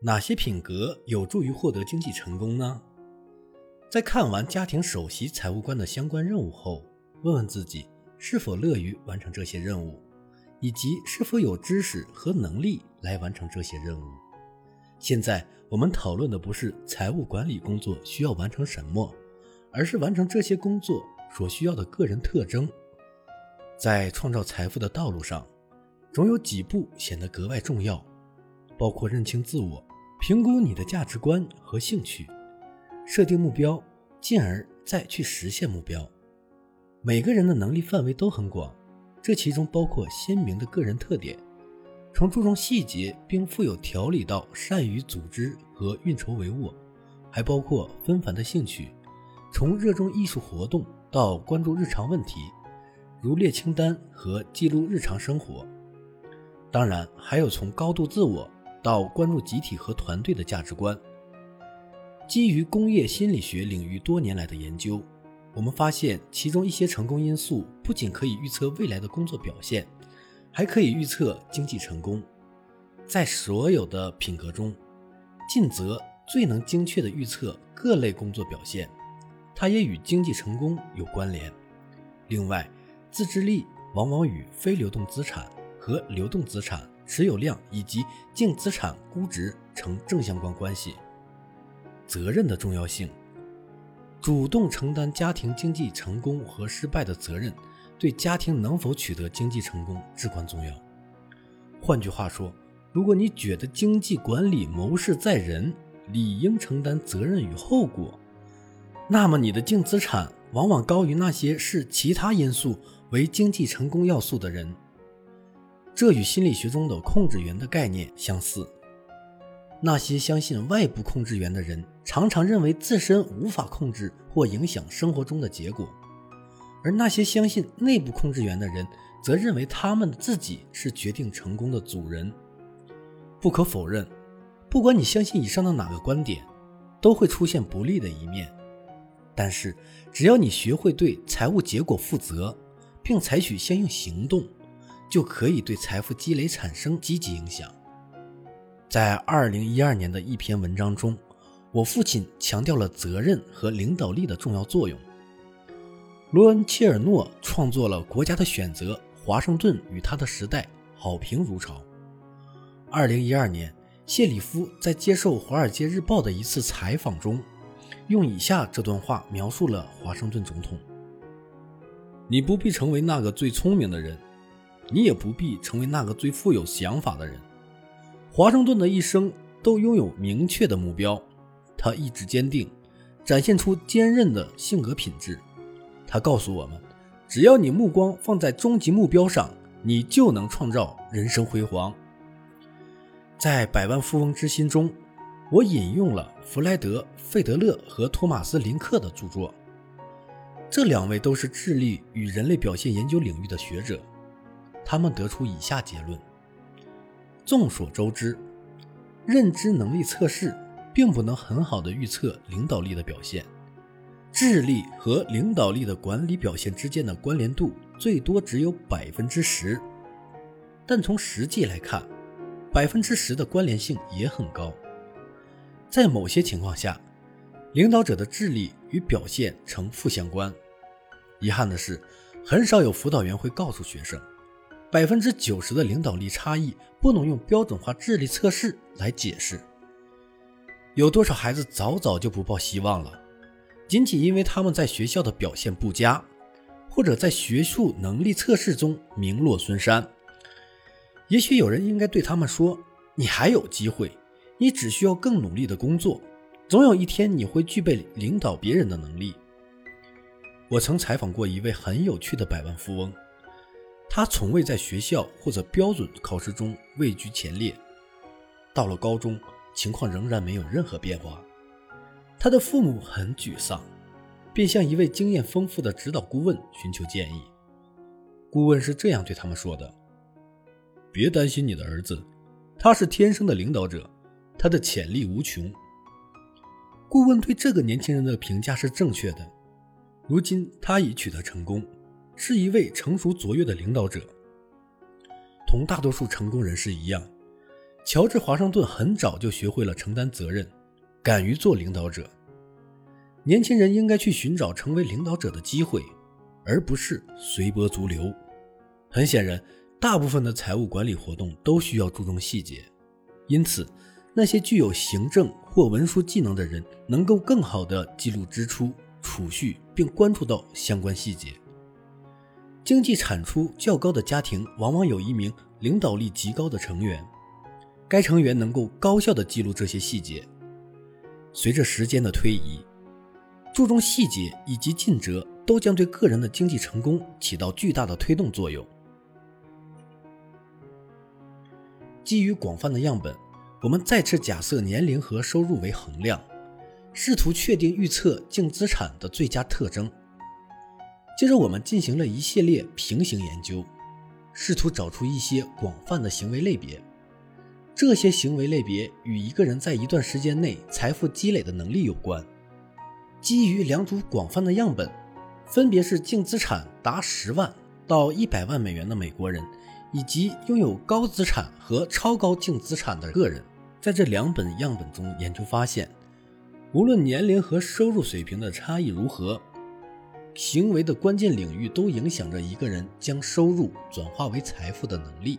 哪些品格有助于获得经济成功呢？在看完家庭首席财务官的相关任务后，问问自己是否乐于完成这些任务，以及是否有知识和能力来完成这些任务。现在我们讨论的不是财务管理工作需要完成什么，而是完成这些工作所需要的个人特征。在创造财富的道路上，总有几步显得格外重要，包括认清自我。评估你的价值观和兴趣，设定目标，进而再去实现目标。每个人的能力范围都很广，这其中包括鲜明的个人特点，从注重细节并富有条理到善于组织和运筹帷幄，还包括纷繁的兴趣，从热衷艺术活动到关注日常问题，如列清单和记录日常生活。当然，还有从高度自我。到关注集体和团队的价值观。基于工业心理学领域多年来的研究，我们发现其中一些成功因素不仅可以预测未来的工作表现，还可以预测经济成功。在所有的品格中，尽责最能精确地预测各类工作表现，它也与经济成功有关联。另外，自制力往往与非流动资产和流动资产。持有量以及净资产估值成正相关关系。责任的重要性，主动承担家庭经济成功和失败的责任，对家庭能否取得经济成功至关重要。换句话说，如果你觉得经济管理谋事在人，理应承担责任与后果，那么你的净资产往往高于那些视其他因素为经济成功要素的人。这与心理学中的控制源的概念相似。那些相信外部控制源的人，常常认为自身无法控制或影响生活中的结果；而那些相信内部控制源的人，则认为他们自己是决定成功的主人。不可否认，不管你相信以上的哪个观点，都会出现不利的一面。但是，只要你学会对财务结果负责，并采取相应行动。就可以对财富积累产生积极影响。在二零一二年的一篇文章中，我父亲强调了责任和领导力的重要作用。罗恩·切尔诺创作了《国家的选择》《华盛顿与他的时代》，好评如潮。二零一二年，谢里夫在接受《华尔街日报》的一次采访中，用以下这段话描述了华盛顿总统：“你不必成为那个最聪明的人。”你也不必成为那个最富有想法的人。华盛顿的一生都拥有明确的目标，他意志坚定，展现出坚韧的性格品质。他告诉我们，只要你目光放在终极目标上，你就能创造人生辉煌。在《百万富翁之心》中，我引用了弗莱德·费德勒和托马斯·林克的著作，这两位都是智力与人类表现研究领域的学者。他们得出以下结论：众所周知，认知能力测试并不能很好的预测领导力的表现。智力和领导力的管理表现之间的关联度最多只有百分之十，但从实际来看，百分之十的关联性也很高。在某些情况下，领导者的智力与表现呈负相关。遗憾的是，很少有辅导员会告诉学生。百分之九十的领导力差异不能用标准化智力测试来解释。有多少孩子早早就不抱希望了，仅仅因为他们在学校的表现不佳，或者在学术能力测试中名落孙山？也许有人应该对他们说：“你还有机会，你只需要更努力的工作，总有一天你会具备领导别人的能力。”我曾采访过一位很有趣的百万富翁。他从未在学校或者标准考试中位居前列。到了高中，情况仍然没有任何变化。他的父母很沮丧，便向一位经验丰富的指导顾问寻求建议。顾问是这样对他们说的：“别担心你的儿子，他是天生的领导者，他的潜力无穷。”顾问对这个年轻人的评价是正确的。如今他已取得成功。是一位成熟卓越的领导者，同大多数成功人士一样，乔治华盛顿很早就学会了承担责任，敢于做领导者。年轻人应该去寻找成为领导者的机会，而不是随波逐流。很显然，大部分的财务管理活动都需要注重细节，因此，那些具有行政或文书技能的人能够更好地记录支出、储蓄，并关注到相关细节。经济产出较高的家庭往往有一名领导力极高的成员，该成员能够高效地记录这些细节。随着时间的推移，注重细节以及尽责都将对个人的经济成功起到巨大的推动作用。基于广泛的样本，我们再次假设年龄和收入为衡量，试图确定预测净资产的最佳特征。接着，我们进行了一系列平行研究，试图找出一些广泛的行为类别。这些行为类别与一个人在一段时间内财富积累的能力有关。基于两组广泛的样本，分别是净资产达十万到一百万美元的美国人，以及拥有高资产和超高净资产的个人，在这两本样本中，研究发现，无论年龄和收入水平的差异如何，行为的关键领域都影响着一个人将收入转化为财富的能力。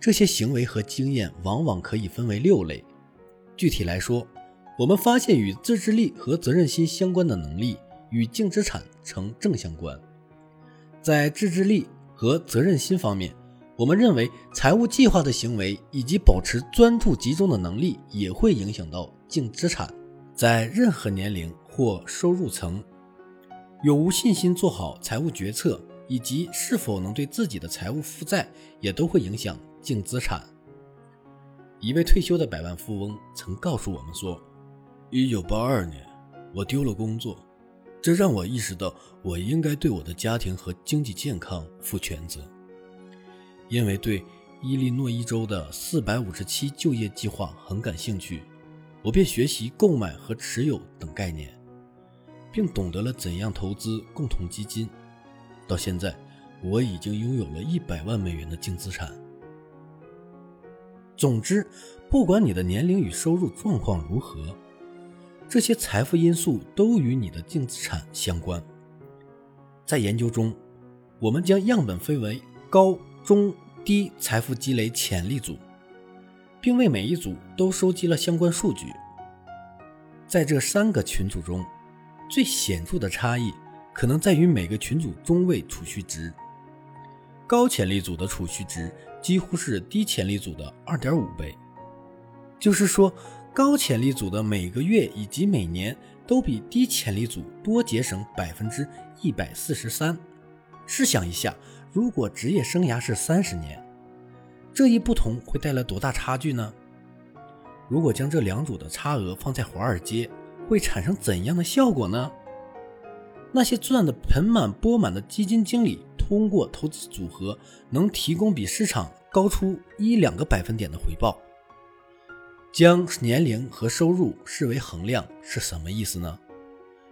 这些行为和经验往往可以分为六类，具体来说。我们发现，与自制力和责任心相关的能力与净资产呈正相关。在自制力和责任心方面，我们认为财务计划的行为以及保持专注集中的能力也会影响到净资产。在任何年龄或收入层，有无信心做好财务决策以及是否能对自己的财务负债，也都会影响净资产。一位退休的百万富翁曾告诉我们说。一九八二年，我丢了工作，这让我意识到我应该对我的家庭和经济健康负全责。因为对伊利诺伊州的四百五十七就业计划很感兴趣，我便学习购买和持有等概念，并懂得了怎样投资共同基金。到现在，我已经拥有了一百万美元的净资产。总之，不管你的年龄与收入状况如何。这些财富因素都与你的净资产相关。在研究中，我们将样本分为高、中、低财富积累潜力组，并为每一组都收集了相关数据。在这三个群组中，最显著的差异可能在于每个群组中位储蓄值。高潜力组的储蓄值几乎是低潜力组的二点五倍，就是说。高潜力组的每个月以及每年都比低潜力组多节省百分之一百四十三。试想一下，如果职业生涯是三十年，这一不同会带来多大差距呢？如果将这两组的差额放在华尔街，会产生怎样的效果呢？那些赚得盆满钵满的基金经理，通过投资组合能提供比市场高出一两个百分点的回报。将年龄和收入视为衡量是什么意思呢？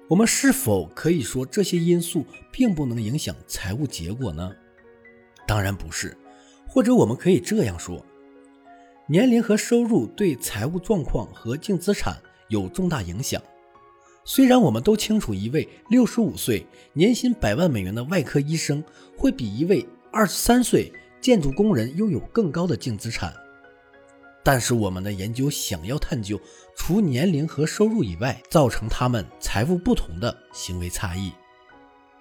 我们是否可以说这些因素并不能影响财务结果呢？当然不是。或者我们可以这样说：年龄和收入对财务状况和净资产有重大影响。虽然我们都清楚，一位六十五岁、年薪百万美元的外科医生会比一位二十三岁建筑工人拥有更高的净资产。但是我们的研究想要探究，除年龄和收入以外，造成他们财富不同的行为差异。